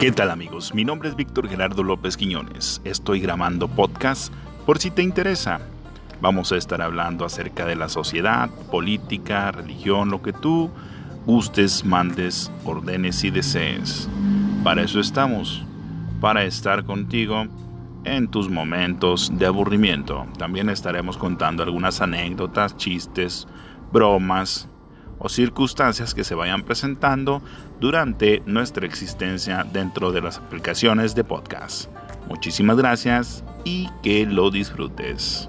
¿Qué tal amigos? Mi nombre es Víctor Gerardo López Quiñones. Estoy grabando podcast por si te interesa. Vamos a estar hablando acerca de la sociedad, política, religión, lo que tú gustes, mandes, ordenes y desees. Para eso estamos, para estar contigo en tus momentos de aburrimiento. También estaremos contando algunas anécdotas, chistes, bromas, o circunstancias que se vayan presentando durante nuestra existencia dentro de las aplicaciones de podcast. Muchísimas gracias y que lo disfrutes.